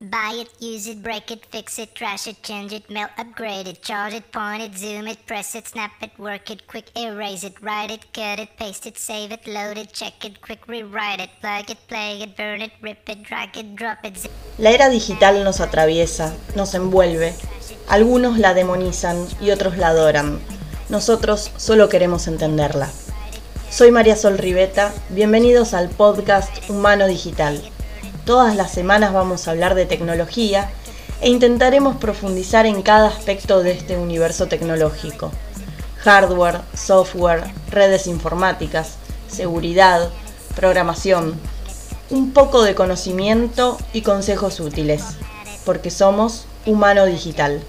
Buy it, use it, break it, fix it, trash it, change it, melt, upgrade it, charge it, point it, zoom it, press it, snap it, work it, quick erase it, write it, cut it, paste it, save it, load it, check it, quick rewrite it, plug it, play it, burn it, rip it, drag it, drop it. La era digital nos atraviesa, nos envuelve. Algunos la demonizan y otros la adoran. Nosotros solo queremos entenderla. Soy María Sol Riveta, bienvenidos al podcast Humano Digital. Todas las semanas vamos a hablar de tecnología e intentaremos profundizar en cada aspecto de este universo tecnológico. Hardware, software, redes informáticas, seguridad, programación, un poco de conocimiento y consejos útiles, porque somos Humano Digital.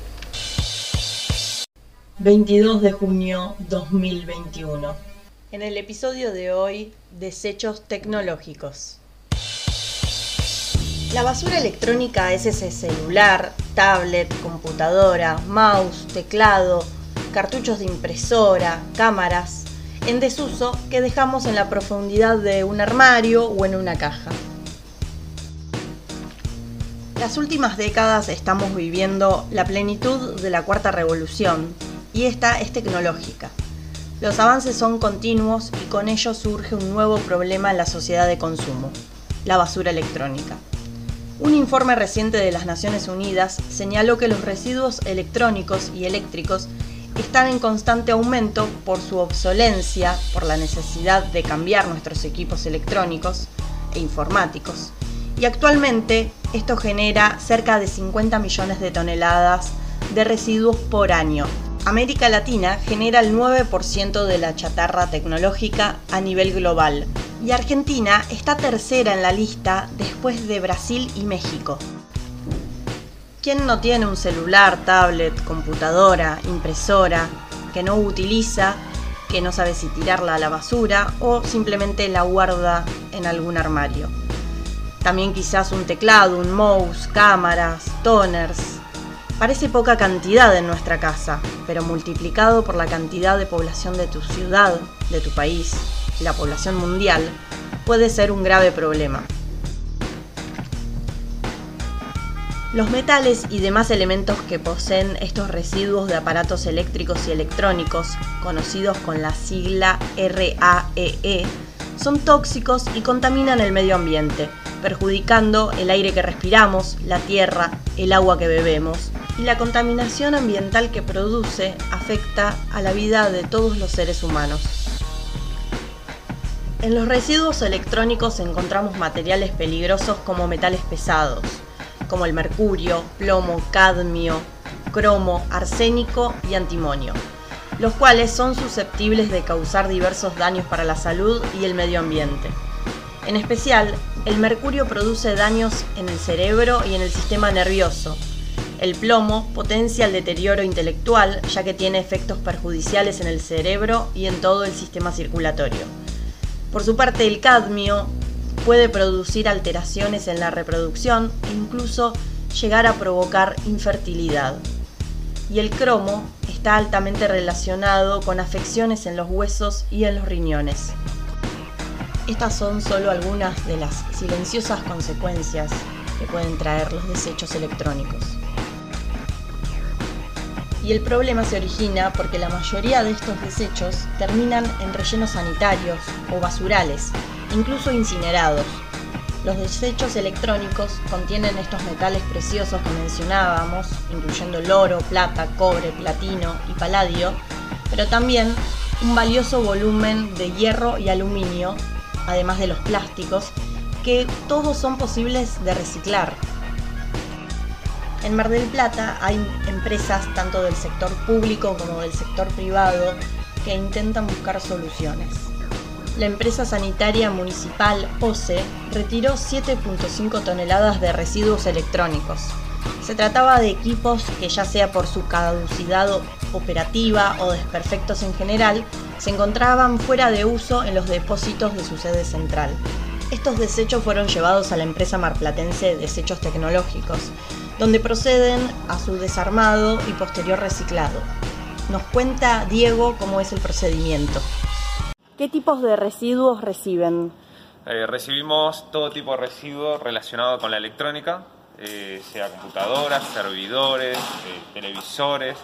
22 de junio 2021. En el episodio de hoy, desechos tecnológicos. La basura electrónica es ese celular, tablet, computadora, mouse, teclado, cartuchos de impresora, cámaras, en desuso que dejamos en la profundidad de un armario o en una caja. Las últimas décadas estamos viviendo la plenitud de la cuarta revolución y esta es tecnológica. Los avances son continuos y con ello surge un nuevo problema en la sociedad de consumo, la basura electrónica. Un informe reciente de las Naciones Unidas señaló que los residuos electrónicos y eléctricos están en constante aumento por su obsolencia, por la necesidad de cambiar nuestros equipos electrónicos e informáticos. Y actualmente esto genera cerca de 50 millones de toneladas de residuos por año. América Latina genera el 9% de la chatarra tecnológica a nivel global y Argentina está tercera en la lista después de Brasil y México. ¿Quién no tiene un celular, tablet, computadora, impresora que no utiliza, que no sabe si tirarla a la basura o simplemente la guarda en algún armario? También quizás un teclado, un mouse, cámaras, toners. Parece poca cantidad en nuestra casa, pero multiplicado por la cantidad de población de tu ciudad, de tu país, la población mundial, puede ser un grave problema. Los metales y demás elementos que poseen estos residuos de aparatos eléctricos y electrónicos, conocidos con la sigla RAEE, son tóxicos y contaminan el medio ambiente, perjudicando el aire que respiramos, la tierra, el agua que bebemos, y la contaminación ambiental que produce afecta a la vida de todos los seres humanos. En los residuos electrónicos encontramos materiales peligrosos como metales pesados, como el mercurio, plomo, cadmio, cromo, arsénico y antimonio, los cuales son susceptibles de causar diversos daños para la salud y el medio ambiente. En especial, el mercurio produce daños en el cerebro y en el sistema nervioso. El plomo potencia el deterioro intelectual ya que tiene efectos perjudiciales en el cerebro y en todo el sistema circulatorio. Por su parte, el cadmio puede producir alteraciones en la reproducción e incluso llegar a provocar infertilidad. Y el cromo está altamente relacionado con afecciones en los huesos y en los riñones. Estas son solo algunas de las silenciosas consecuencias que pueden traer los desechos electrónicos. Y el problema se origina porque la mayoría de estos desechos terminan en rellenos sanitarios o basurales, incluso incinerados. Los desechos electrónicos contienen estos metales preciosos que mencionábamos, incluyendo el oro, plata, cobre, platino y paladio, pero también un valioso volumen de hierro y aluminio, además de los plásticos, que todos son posibles de reciclar. En Mar del Plata hay empresas tanto del sector público como del sector privado que intentan buscar soluciones. La empresa sanitaria municipal OCE retiró 7.5 toneladas de residuos electrónicos. Se trataba de equipos que ya sea por su caducidad operativa o desperfectos en general, se encontraban fuera de uso en los depósitos de su sede central. Estos desechos fueron llevados a la empresa marplatense Desechos Tecnológicos, donde proceden a su desarmado y posterior reciclado. Nos cuenta Diego cómo es el procedimiento. ¿Qué tipos de residuos reciben? Eh, recibimos todo tipo de residuos relacionado con la electrónica, eh, sea computadoras, servidores, eh, televisores,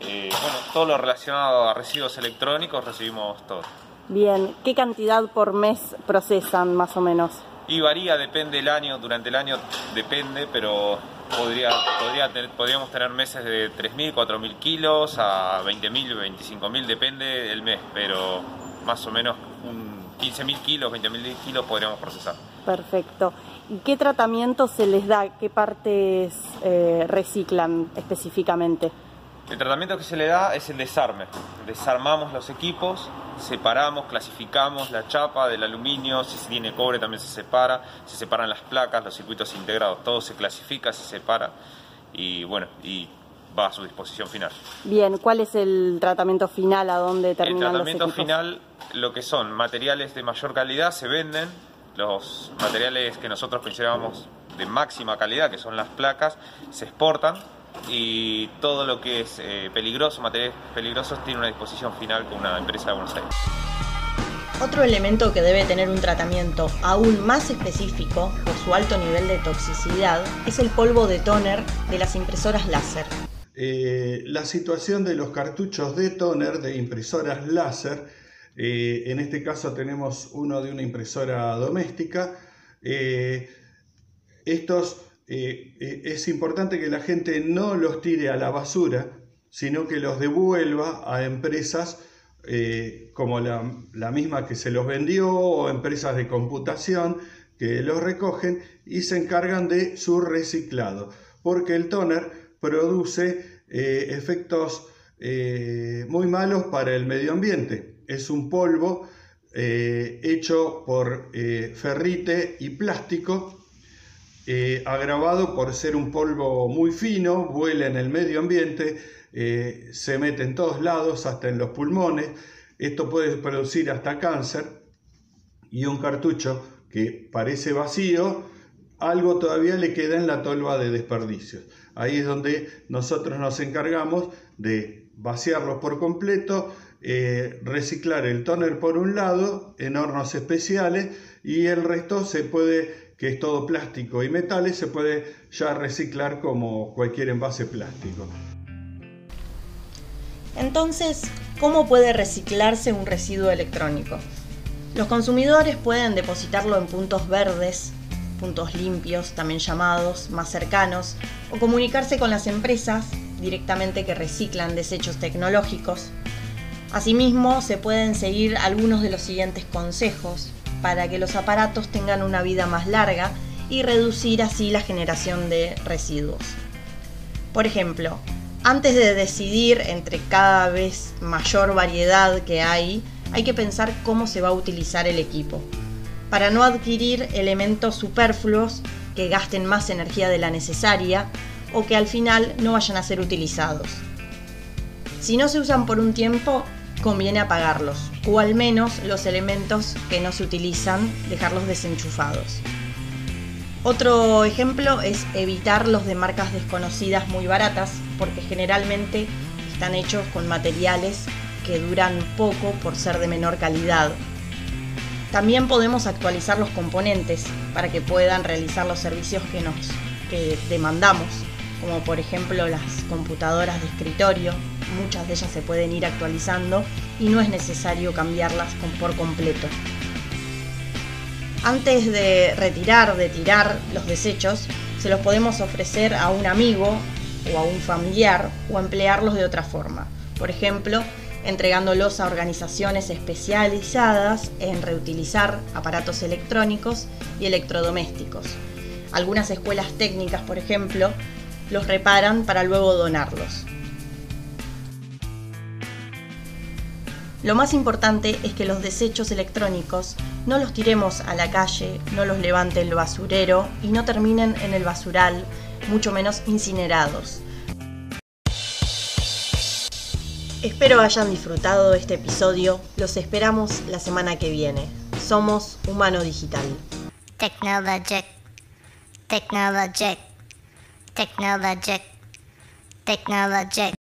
eh, bueno, todo lo relacionado a residuos electrónicos recibimos todo. Bien, ¿qué cantidad por mes procesan más o menos? Y varía, depende del año, durante el año depende, pero podría, podría podríamos tener meses de 3.000, 4.000 kilos a 20.000, 25.000, depende del mes, pero más o menos un 15.000 kilos, 20.000 kilos podríamos procesar. Perfecto. ¿Y qué tratamiento se les da? ¿Qué partes eh, reciclan específicamente? El tratamiento que se le da es el desarme. Desarmamos los equipos, separamos, clasificamos la chapa del aluminio, si tiene cobre también se separa, se separan las placas, los circuitos integrados, todo se clasifica, se separa y bueno, y va a su disposición final. Bien, ¿cuál es el tratamiento final? ¿A dónde terminan El tratamiento final, lo que son materiales de mayor calidad, se venden, los materiales que nosotros consideramos de máxima calidad, que son las placas, se exportan y todo lo que es eh, peligroso, materiales peligrosos, tiene una disposición final con una empresa de Buenos Aires. Otro elemento que debe tener un tratamiento aún más específico por su alto nivel de toxicidad es el polvo de toner de las impresoras láser. Eh, la situación de los cartuchos de toner de impresoras láser, eh, en este caso tenemos uno de una impresora doméstica, estos eh, eh, es importante que la gente no los tire a la basura, sino que los devuelva a empresas eh, como la, la, misma que se los vendió o empresas de computación que los recogen y se encargan de su reciclado, porque el toner produce efectos muy malos para el medio ambiente. Es un polvo hecho por ferrite y plástico eh, agravado por ser un polvo muy fino, vuela en el medio ambiente, eh, se mete en todos lados, hasta en los pulmones. Esto puede producir hasta cáncer y un cartucho que parece vacío, algo todavía le queda en la tolva de desperdicios. Ahí es donde nosotros nos encargamos de vaciarlos por completo, eh, reciclar el tóner por un lado en hornos especiales y el resto se puede que es todo plástico y metales, se puede ya reciclar como cualquier envase plástico. Entonces, ¿cómo puede reciclarse un residuo electrónico? Los consumidores pueden depositarlo en puntos verdes, puntos limpios, también llamados, más cercanos, o comunicarse con las empresas directamente que reciclan desechos tecnológicos. Asimismo, se pueden seguir algunos de los siguientes consejos para que los aparatos tengan una vida más larga y reducir así la generación de residuos. Por ejemplo, antes de decidir entre cada vez mayor variedad que hay, hay que pensar cómo se va a utilizar el equipo, para no adquirir elementos superfluos que gasten más energía de la necesaria o que al final no vayan a ser utilizados. Si no se usan por un tiempo, conviene apagarlos, o al menos los elementos que no se utilizan, dejarlos desenchufados. Otro ejemplo es evitar los de marcas desconocidas muy baratas, porque generalmente están hechos con materiales que duran poco por ser de menor calidad. También podemos actualizar los componentes para que puedan realizar los servicios que nos que demandamos como por ejemplo las computadoras de escritorio, muchas de ellas se pueden ir actualizando y no es necesario cambiarlas por completo. Antes de retirar, de tirar los desechos, se los podemos ofrecer a un amigo o a un familiar o emplearlos de otra forma. Por ejemplo, entregándolos a organizaciones especializadas en reutilizar aparatos electrónicos y electrodomésticos. Algunas escuelas técnicas, por ejemplo, los reparan para luego donarlos. Lo más importante es que los desechos electrónicos no los tiremos a la calle, no los levante el basurero y no terminen en el basural, mucho menos incinerados. Espero hayan disfrutado de este episodio. Los esperamos la semana que viene. Somos Humano Digital. Technologic. Technologic. Technologic. Technologic.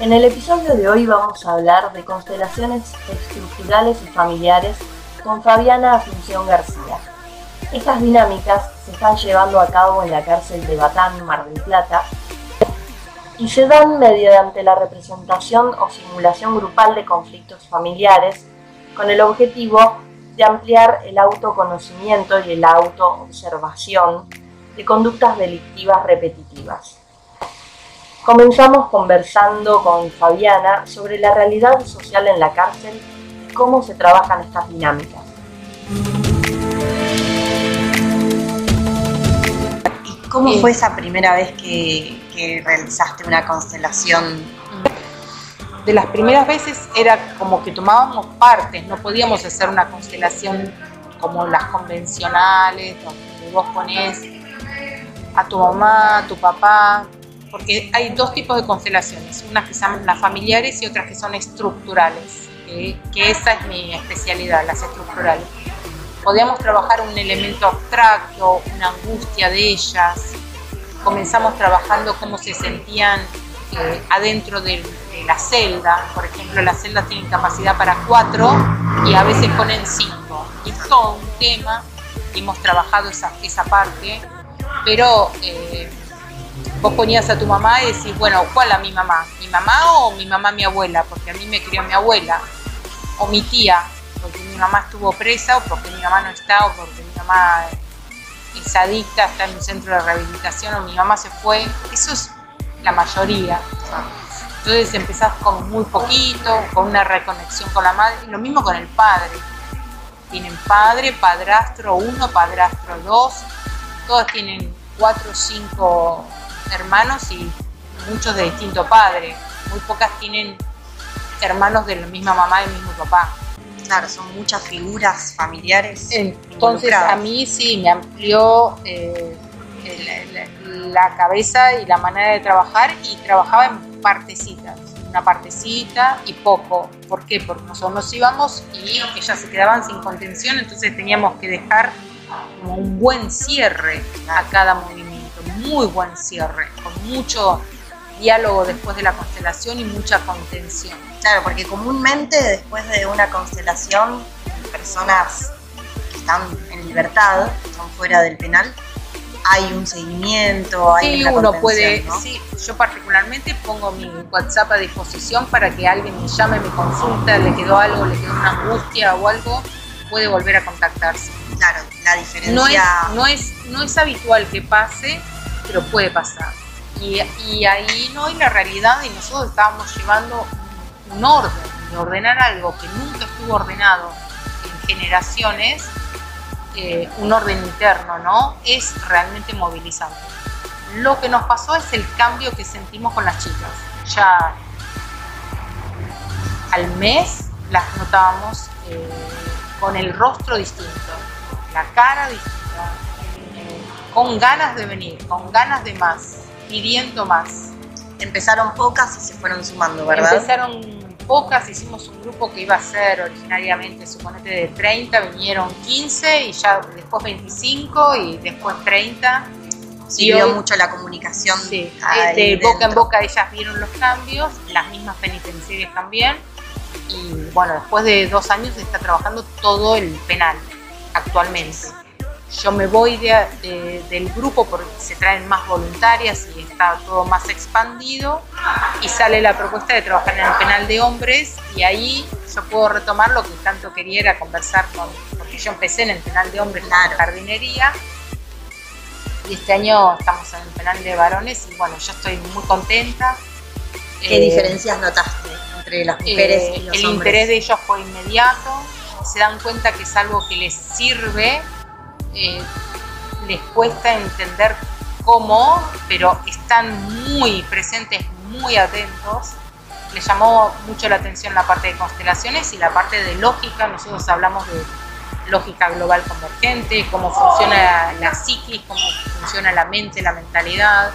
En el episodio de hoy vamos a hablar de constelaciones estructurales y familiares con Fabiana Asunción García. Estas dinámicas se están llevando a cabo en la cárcel de Batán, Mar del Plata, y se dan mediante la representación o simulación grupal de conflictos familiares con el objetivo de ampliar el autoconocimiento y el autoobservación de conductas delictivas repetitivas. Comenzamos conversando con Fabiana sobre la realidad social en la cárcel y cómo se trabajan estas dinámicas. ¿Y cómo fue esa primera vez que, que realizaste una constelación? De las primeras veces era como que tomábamos partes, no podíamos hacer una constelación como las convencionales, donde vos ponés a tu mamá, a tu papá, porque hay dos tipos de constelaciones, unas que son las familiares y otras que son estructurales, que esa es mi especialidad, las estructurales. Podíamos trabajar un elemento abstracto, una angustia de ellas, comenzamos trabajando cómo se sentían eh, adentro de, la celda, por ejemplo, las celdas tienen capacidad para cuatro y a veces ponen cinco, y todo un tema, hemos trabajado esa, esa parte, pero... Eh, vos ponías a tu mamá y decís, bueno, ¿cuál a mi mamá? ¿Mi mamá o mi mamá mi abuela? Porque a mí me crió mi abuela. O mi tía, porque mi mamá estuvo presa o porque mi mamá no está o porque mi mamá es adicta, está en un centro de rehabilitación o mi mamá se fue. Eso es la mayoría. Entonces empezás con muy poquito, con una reconexión con la madre, lo mismo con el padre. Tienen padre, padrastro uno, padrastro dos, todos tienen cuatro o cinco hermanos y muchos de distinto padre. Muy pocas tienen hermanos de la misma mamá y el mismo papá. Claro, son muchas figuras familiares. Entonces a mí sí me amplió eh, la, cabeza y la manera de trabajar y trabajaba en partecitas, una partecita y poco. ¿Por qué? Porque nosotros nos íbamos y ellas se quedaban sin contención, entonces teníamos que dejar como un buen cierre a cada movimiento muy buen cierre, con mucho diálogo después de la constelación y mucha contención. Claro, porque comúnmente después de una constelación, personas que están en libertad, están fuera del penal, hay un seguimiento, hay sí, uno puede, sí, yo particularmente pongo mi WhatsApp a disposición para que alguien me llame, me consulta, le quedó algo, le quedó una angustia o algo, puede volver a contactarse. Claro, la diferencia. No es, no es, no es habitual que pase, pero puede pasar. Y, ahí no hay la realidad y nosotros estábamos llevando un orden, y ordenar algo que nunca estuvo ordenado en generaciones, eh, un orden interno, ¿no? Es realmente movilizante. Lo que nos pasó es el cambio que sentimos con las chicas. Ya al mes las notábamos eh, con el rostro distinto, la cara distinta con ganas de venir, con ganas de más, pidiendo más. Empezaron pocas y se fueron sumando, ¿verdad? Empezaron pocas, hicimos un grupo que iba a ser originariamente, suponete, de 30, vinieron 15 y ya después 25 y después 30. Sirvió mucho la comunicación. Sí, de boca en boca ellas vieron los cambios, las mismas penitenciarias también. Y bueno, después de dos años está trabajando todo el penal actualmente yo me voy del grupo porque se traen más voluntarias y está todo más expandido y sale la propuesta de trabajar en el penal de hombres y ahí yo puedo retomar lo que tanto quería era conversar con, porque yo empecé en el penal de hombres, en la jardinería y este año estamos en el penal de varones y bueno, yo estoy muy contenta. ¿Qué eh, diferencias notaste entre las mujeres y eh, los el hombres? El interés de ellos fue inmediato, se dan cuenta que es algo que les sirve eh, les cuesta entender cómo, pero están muy presentes, muy atentos. Les llamó mucho la atención la parte de constelaciones y la parte de lógica. Nosotros hablamos de lógica global convergente, cómo funciona la psiquis, cómo funciona la mente, la mentalidad,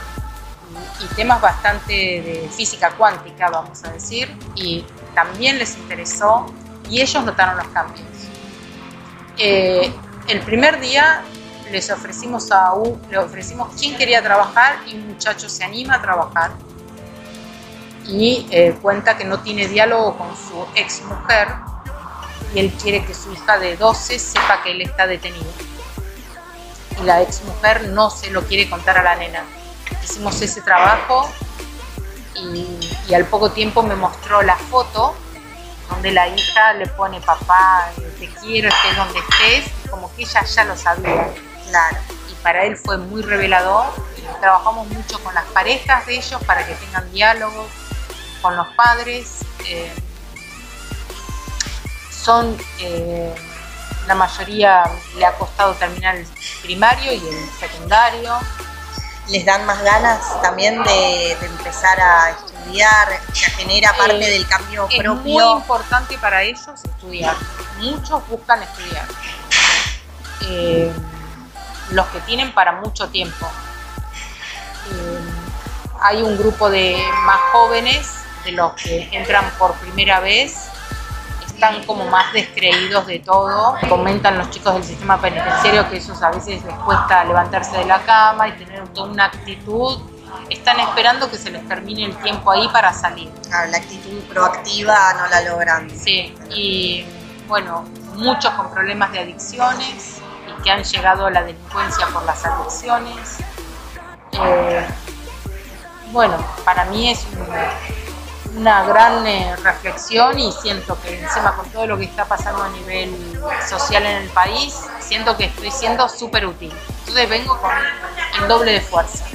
y, temas bastante de física cuántica, vamos a decir, y también les interesó y ellos notaron los cambios. Eh, el primer día les ofrecimos a le ofrecimos quién quería trabajar y un muchacho se anima a trabajar. y eh, cuenta que no tiene diálogo con su ex mujer y él quiere que su hija de 12 sepa que él está detenido. Y la ex mujer no se lo quiere contar a la nena. Hicimos ese trabajo y, y al poco tiempo me mostró la foto donde la hija le pone papá, te quiero, estés donde estés, como que ella ya lo sabía. Claro. Y para él fue muy revelador. Trabajamos mucho con las parejas de ellos para que tengan diálogos, con los padres. eh, son, eh, la mayoría le ha costado terminar el primario y el secundario. ¿Les dan más ganas también de, de empezar a estudiar? ¿Se genera parte Eh, del cambio Es muy propio? importante para ellos estudiar. Muchos buscan estudiar. Eh, los que tienen para mucho tiempo. Eh, hay un grupo de más jóvenes, de los que entran por primera vez, están como más descreídos de todo. Comentan los chicos del sistema penitenciario que esos a veces les cuesta levantarse de la cama y tener toda una actitud. Están esperando que se les termine el tiempo ahí para salir. Claro, la actitud proactiva no la logran. Sí, y bueno, muchos con problemas de adicciones y que han llegado a la delincuencia por las adicciones. Eh, bueno, para mí es un- una gran eh, reflexión y siento que encima con todo lo que está pasando a nivel social en el país, siento que estoy siendo súper útil. Entonces vengo con el doble de fuerza.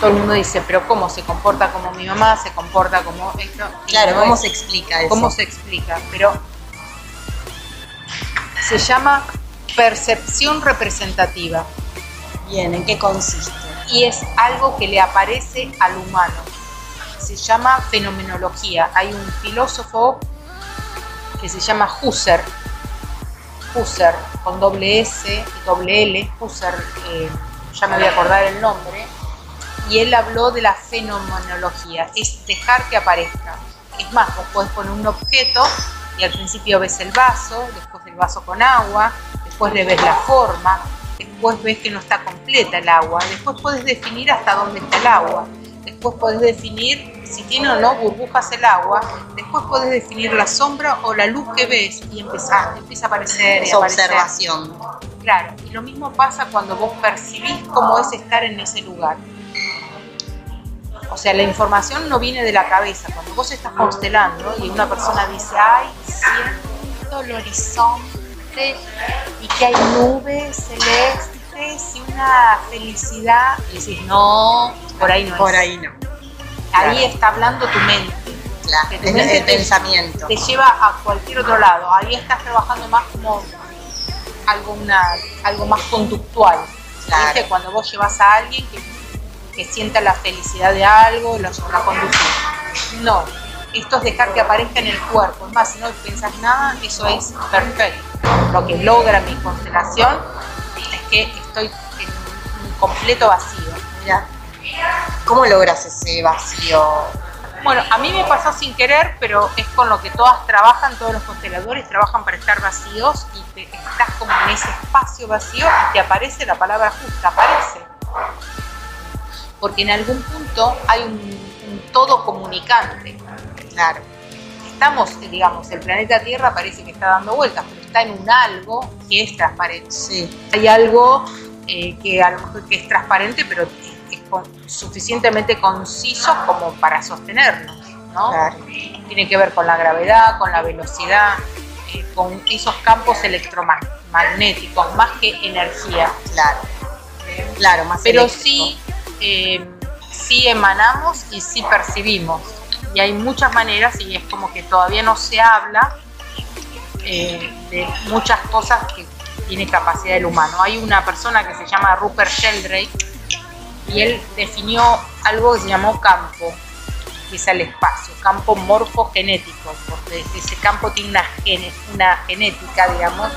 Todo el mundo dice, pero ¿cómo se comporta como mi mamá? ¿Se comporta como esto? Claro, ¿cómo es- se explica eso? ¿Cómo se explica? Pero se llama percepción representativa Bien, ¿en qué consiste? y es algo que le aparece al humano. Se llama fenomenología. Hay un filósofo que se llama Husserl, Husserl con doble S y doble L, Husserl, eh, ya me voy a acordar el nombre, y él habló de la fenomenología, es dejar que aparezca. Es más, vos podés poner un objeto y al principio ves el vaso, después el vaso con agua, después le ves la forma, después ves que no está completa el agua, después podés definir hasta dónde está el agua, después podés definir si tiene o no burbujas el agua, después podés definir la sombra o la luz que ves y empezar, empieza a aparecer Esa observación. Claro, y lo mismo pasa cuando vos percibís cómo es estar en ese lugar. O sea, la información no viene de la cabeza. Cuando vos estás constelando y una persona dice, ay, siento el horizonte y que hay nubes celestes y una felicidad, y decís, no, por ahí no Por es. ahí no. Ahí claro. está hablando tu mente Claro, que tu es mente el te- pensamiento. te lleva a cualquier otro lado. Ahí estás trabajando más como algo, una, algo más conductual. Claro. ¿Viste? Cuando vos llevas a alguien que, que sienta la felicidad de algo, lo llevas a conducir. No, esto es dejar que aparezca en el cuerpo. Es más, si no pensás nada, eso es perfecto. Lo que logra mi constelación es que estoy en un completo vacío. Mira, ¿cómo logras ese vacío? Bueno, a mí me pasó sin querer, pero es con lo que todas trabajan, todos los consteladores trabajan para estar vacíos y te, estás como en ese espacio vacío y te aparece la palabra justa, aparece. Porque en algún punto hay un, un todo comunicante. Claro, Estamos, digamos, el planeta Tierra parece que está dando vueltas, pero está en un algo que es transparente. sí, Hay algo eh, que a lo mejor que es transparente, pero es, es con- suficientemente conciso como para sostenernos, ¿no? claro. tiene que ver con la gravedad, con la velocidad, eh, con esos campos electromagnéticos, más que energía. Claro, claro, más Pero eléctrico. sí, eh, sí emanamos y sí percibimos. Y hay muchas maneras y es como que todavía no se habla eh, de muchas cosas que tiene capacidad el humano. Hay una persona que se llama Rupert Sheldrake y él definió algo que se llamó campo, que es el espacio, campo morfogenético, porque ese campo tiene una, gene- una genética, digamos,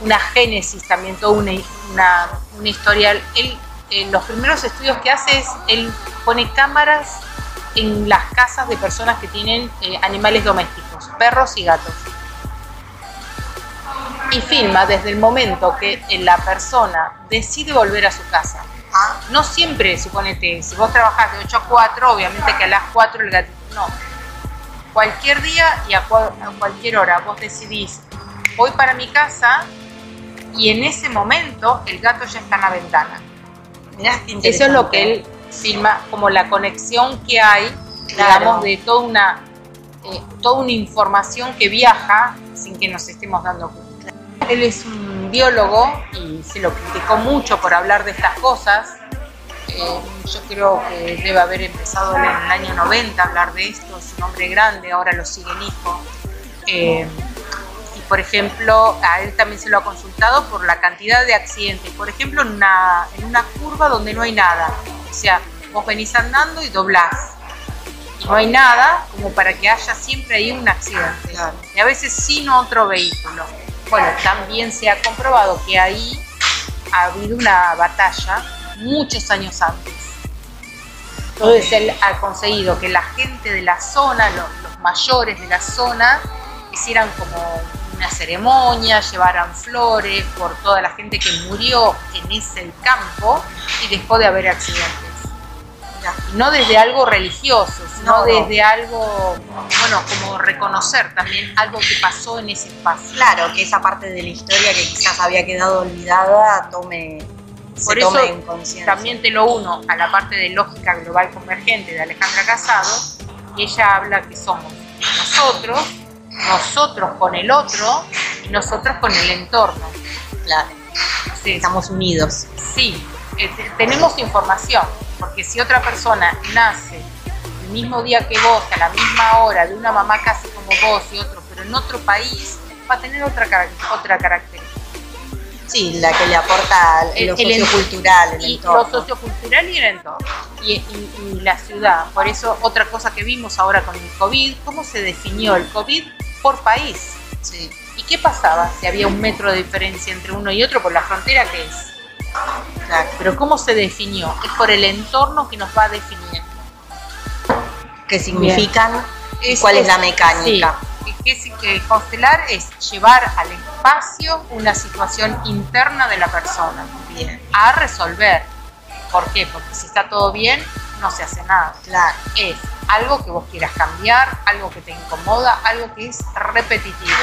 una génesis también, toda una, una, una historial. Él, eh, los primeros estudios que hace es, él pone cámaras en las casas de personas que tienen eh, animales domésticos, perros y gatos. Y filma desde el momento que eh, la persona decide volver a su casa. Ah, no siempre, suponete, si vos trabajás de 8 a 4, obviamente que a las 4 el gatito. No. Cualquier día y a, a cualquier hora vos decidís, voy para mi casa y en ese momento el gato ya está en la ventana. Mirá, Eso es lo que él filma, como la conexión que hay, digamos, de toda una, eh, toda una información que viaja sin que nos estemos dando cuenta. Él es un biólogo y se lo criticó mucho por hablar de estas cosas. Eh, yo creo que debe haber empezado en el año 90 a hablar de esto, es un hombre grande, ahora lo sigue el hijo. Eh, por ejemplo, a él también se lo ha consultado por la cantidad de accidentes. Por ejemplo, en una, en una curva donde no hay nada. O sea, vos venís andando y doblás. Y no hay nada como para que haya siempre ahí un accidente. Claro. Y a veces sin otro vehículo. Bueno, también se ha comprobado que ahí ha habido una batalla muchos años antes. Entonces él ha conseguido que la gente de la zona, los, los mayores de la zona, hicieran como una ceremonia, llevaran flores por toda la gente que murió en ese campo y dejó de haber accidentes. No desde algo religioso, sino No, no. desde algo, bueno, como reconocer también algo que pasó en ese espacio. Claro, que esa parte de la historia que quizás había quedado olvidada tome, Por eso. También te lo uno a la parte de lógica global convergente de Alejandra Casado, y ella habla que somos nosotros, nosotros con el otro y nosotros con el entorno. Claro, Sí, estamos unidos. sí, eh, te- tenemos información, porque si otra persona nace el mismo día que vos, a la misma hora, de una mamá casi como vos y otro, pero en otro país, va a tener otra, otra característica. Sí, la que le aporta El- lo el sociocultural, el y entorno. lo sociocultural y el entorno y, y- y la ciudad. Por eso otra cosa que vimos ahora con el COVID, cómo se definió el COVID por país. Sí, ¿Y qué pasaba si había un metro de diferencia entre uno y otro por la frontera que es? claro. Pero ¿cómo se definió? Es por el entorno que nos va definiendo. ¿Qué significan? ¿Cuál es es- la mecánica? Sí, que, que- que constelar es llevar al espacio una situación interna de la persona Bien, a resolver. ¿Por qué? Porque si está todo bien, no se hace nada. claro. es algo que vos quieras cambiar, algo que te incomoda, algo que es repetitivo,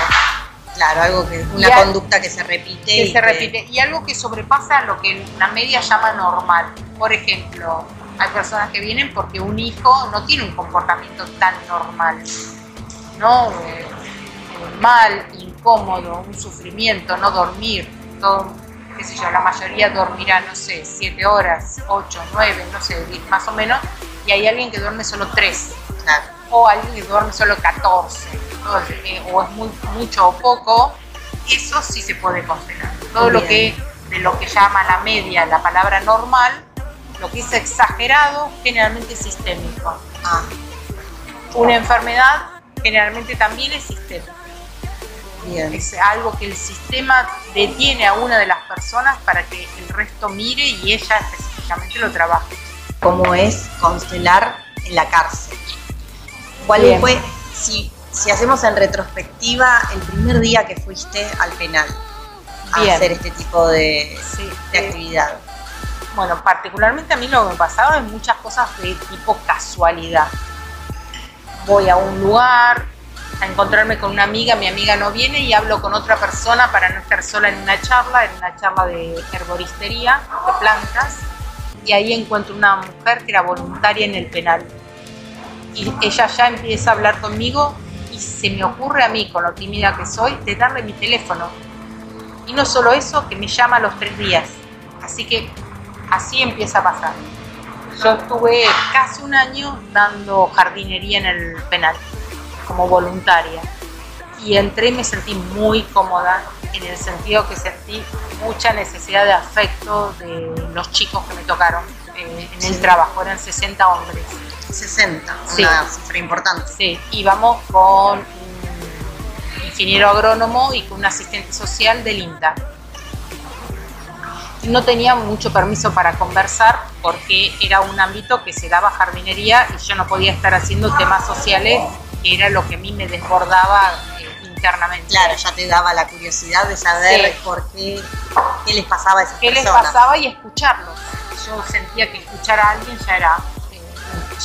Claro, algo que una Y al- conducta que se repite. que y se repite y algo que sobrepasa lo que la media llama normal. Por ejemplo, hay personas que vienen porque un hijo no tiene un comportamiento tan normal, ¿no? Eh, mal, incómodo, un sufrimiento, no dormir, todo, qué sé yo, la mayoría dormirá, no sé, siete horas, ocho, nueve, no sé, diez, más o menos, y hay alguien que duerme solo tres. Claro, o alguien que duerme solo 14, Entonces, eh, o es muy, mucho o poco, eso sí se puede considerar. Todo lo que de lo que llama la media la palabra normal, lo que es exagerado generalmente es sistémico. ah, Una enfermedad generalmente también es sistémica. bien. Es algo que el sistema detiene a una de las personas para que el resto mire y ella específicamente lo trabaje. cómo es constelar en la cárcel. ¿Cuál Bien. fue, si, si hacemos en retrospectiva, el primer día que fuiste al penal a Bien. hacer este tipo de, Sí, de eh, actividad? Bueno, particularmente a mí lo que me pasaba es muchas cosas de tipo casualidad. Voy a un lugar a encontrarme con una amiga, mi amiga no viene y hablo con otra persona para no estar sola en una charla, en una charla de herboristería, de plantas, y ahí encuentro una mujer que era voluntaria en el penal. Y ella ya empieza a hablar conmigo y se me ocurre a mí, con lo tímida que soy, de darle mi teléfono. Y no solo eso, que me llama a los tres días. Así que así empieza a pasar. Yo estuve casi un año dando jardinería en el penal, como voluntaria. Y entré y me sentí muy cómoda, en el sentido que sentí mucha necesidad de afecto de los chicos que me tocaron eh, en el trabajo. Eran 60 hombres. 60, Sí. una cifra importante. Sí, íbamos con un ingeniero agrónomo y con un asistente social del INTA. No tenía mucho permiso para conversar porque era un ámbito que se daba jardinería y yo no podía estar haciendo temas sociales, que era lo que a mí me desbordaba eh, internamente. Claro, ya te daba la curiosidad de saber Sí. por qué, qué les pasaba a esas ¿Qué les pasaba y escucharlos? yo sentía que escuchar a alguien ya era eh,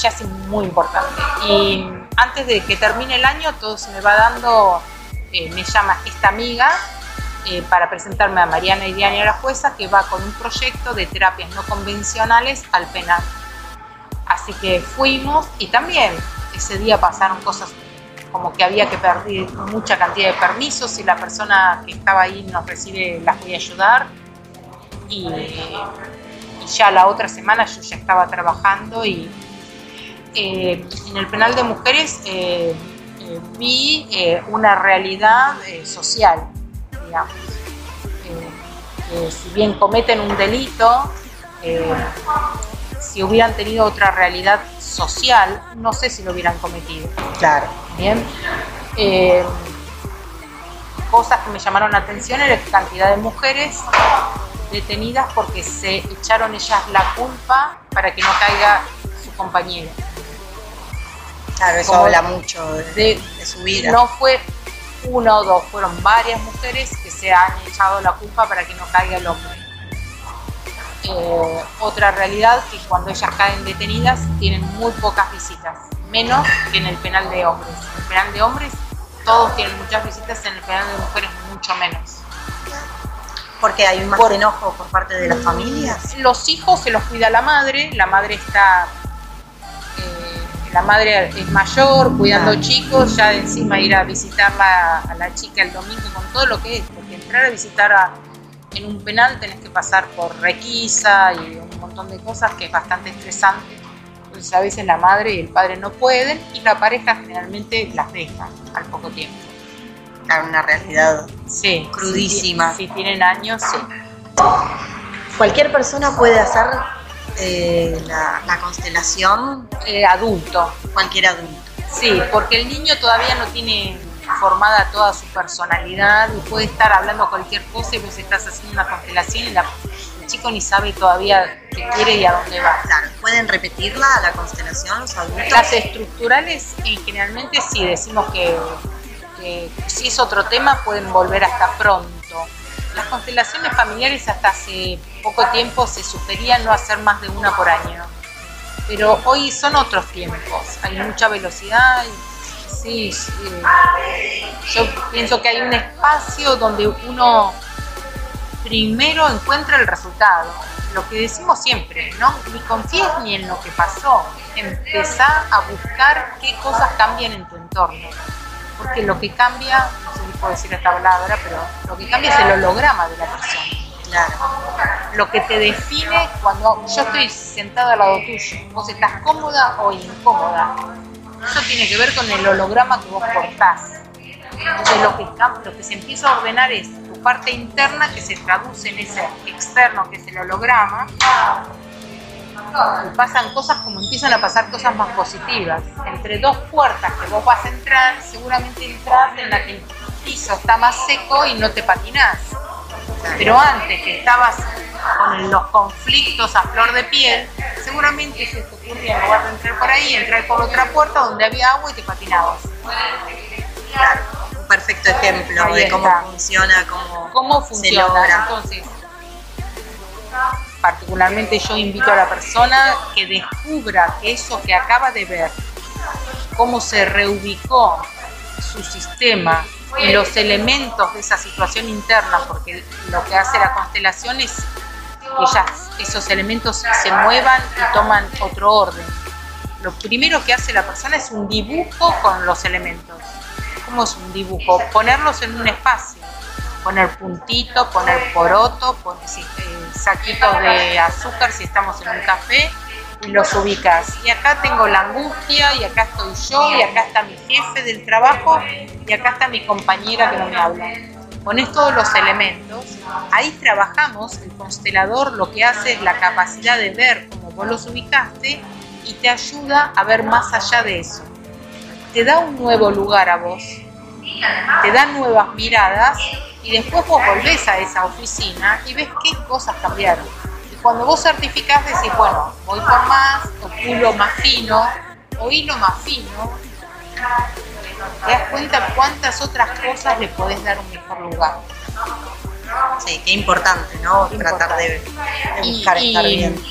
ya es muy importante. Y antes de que termine el año, todo se me va dando, eh, me llama esta amiga eh, para presentarme a Mariana y Diana la jueza, que va con un proyecto de terapias no convencionales al penal. Así que fuimos y también ese día pasaron cosas como que había que pedir mucha cantidad de permisos y la persona que estaba ahí nos recibe las voy a ayudar y, y ya la otra semana yo ya estaba trabajando y eh, en el penal de mujeres eh, eh, vi eh, una realidad eh, social, digamos. Eh, que si bien cometen un delito, eh, si hubieran tenido otra realidad social, no sé si lo hubieran cometido. Claro. Bien. Eh, cosas que me llamaron la atención era la cantidad de mujeres detenidas porque se echaron ellas la culpa para que no caiga su compañero. Claro, eso Como habla mucho de, De- de su vida. No fue una o dos, fueron varias mujeres que se han echado la culpa para que no caiga el hombre. Eh, otra realidad que cuando ellas caen detenidas tienen muy pocas visitas, menos que en el penal de hombres. En el penal de hombres todos tienen muchas visitas, en el penal de mujeres mucho menos. Porque hay más Por- enojo por parte de las familias. Los hijos se los cuida la madre, la madre está, la madre es mayor, cuidando Claro. chicos, ya de encima ir a visitarla a la chica el domingo con todo lo que es, porque entrar a visitar a- en un penal tenés que pasar por requisa y un montón de cosas que es bastante estresante. Entonces a veces la madre y el padre no pueden y la pareja generalmente las deja al poco tiempo. Claro, una realidad. Sí, Crudísima. Si, si tienen años, sí. Cualquier persona puede hacer eh, la, la constelación, Eh, adulto, cualquier adulto. Sí, porque el niño todavía no tiene formada toda su personalidad y puede estar hablando cualquier cosa y vos estás haciendo una constelación y la- el chico ni sabe todavía qué quiere y a dónde va. Claro, ¿pueden repetirla la constelación los adultos? Las estructurales eh, generalmente sí decimos que, que si es otro tema pueden volver hasta pronto. Las constelaciones familiares hasta hace poco tiempo se sugerían no hacer más de una por año. Pero hoy son otros tiempos, hay mucha velocidad y sí, sí. yo pienso que hay un espacio donde uno primero encuentra el resultado. Lo que decimos siempre, no ni confíes ni en lo que pasó, empezá a buscar qué cosas cambian en tu entorno. Porque lo que cambia, no sé si puedo decir esta palabra, pero lo que cambia es el holograma de la persona. Claro. Lo que te define cuando yo estoy sentada al lado tuyo, vos estás cómoda o incómoda. Eso tiene que ver con el holograma que vos portás. Entonces lo que, lo que se empieza a ordenar es tu parte interna que se traduce en ese externo que es el holograma. Y pasan cosas como empiezan a pasar cosas más positivas. Entre dos puertas que vos vas a entrar, seguramente entras en la que el piso está más seco y no te patinás. Pero antes que estabas con los conflictos a flor de piel, seguramente se te ocurría en lugar de entrar por ahí, entrar por otra puerta donde había agua y te patinabas. Claro, un perfecto ejemplo Ahí de cómo funciona, cómo, ¿Cómo se funciona? logra. Entonces, particularmente yo invito a la persona que descubra que eso que acaba de ver, cómo se reubicó su sistema los elementos de esa situación interna, porque lo que hace la constelación es que ya esos elementos se muevan y toman otro orden. Lo primero que hace la persona es un dibujo con los elementos. ¿Cómo es un dibujo? Ponerlos en un espacio. Poner puntito, poner poroto, poner eh, saquitos de azúcar si estamos en un café y los ubicas. Y acá tengo la angustia, y acá estoy yo, y acá está mi jefe del trabajo, y acá está mi compañera que no me habla. Pones todos los elementos, ahí trabajamos, el constelador lo que hace es la capacidad de ver cómo vos los ubicaste y te ayuda a ver más allá de eso. Te da un nuevo lugar a vos, te da nuevas miradas y después vos volvés a esa oficina y ves qué cosas cambiaron. Cuando vos certificás decís, bueno, voy por más, o pulo más fino, o hilo más fino, te das cuenta cuántas otras cosas le podés dar un mejor lugar. Sí, qué importante, ¿no? Qué Tratar de, de Y, buscar estar y bien.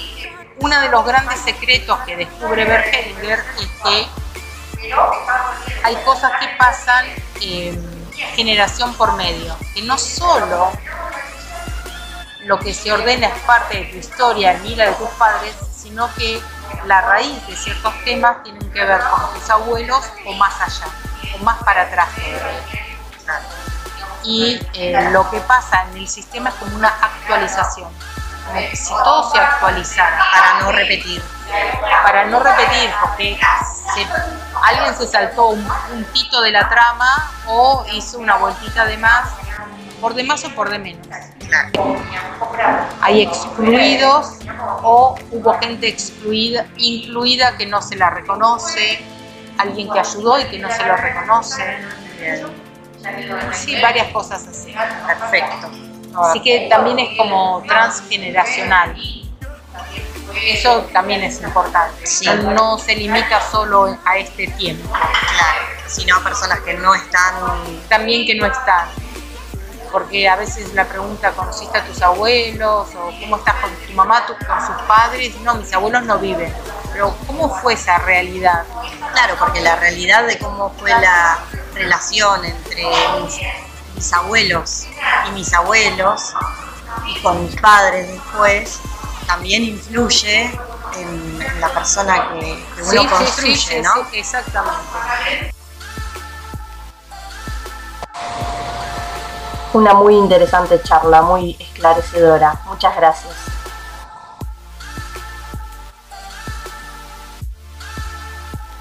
uno de los grandes secretos que descubre Bergelinger es que hay cosas que pasan eh, generación por medio, que no solo lo que se ordena es parte de tu historia ni la de tus padres, sino que la raíz de ciertos temas tienen que ver con tus abuelos o más allá, o más para atrás. Y eh, lo que pasa en el sistema es como una actualización, como que si todo se actualizara. Para no repetir. Para no repetir, porque alguien se saltó un puntito de la trama o hizo una vueltita de más, por de más o por de menos. Hay excluidos o hubo gente excluida, incluida que no se la reconoce, alguien que ayudó y que no se lo reconoce. Sí, varias cosas así. Perfecto. Así que también es como transgeneracional. Eso también es importante. No se limita solo a este tiempo. Claro, sino a personas que no están. También que no están porque a veces la pregunta, ¿conociste a tus abuelos? ¿O cómo estás con tu mamá, con sus padres? No, mis abuelos no viven. Pero ¿cómo fue esa realidad? Claro, porque la realidad de cómo fue la relación entre mis, abuelos y mis abuelos y con mis padres después también influye en, la persona que, uno construye, ¿no? Sí, exactamente. Una muy interesante charla, muy esclarecedora. Muchas gracias.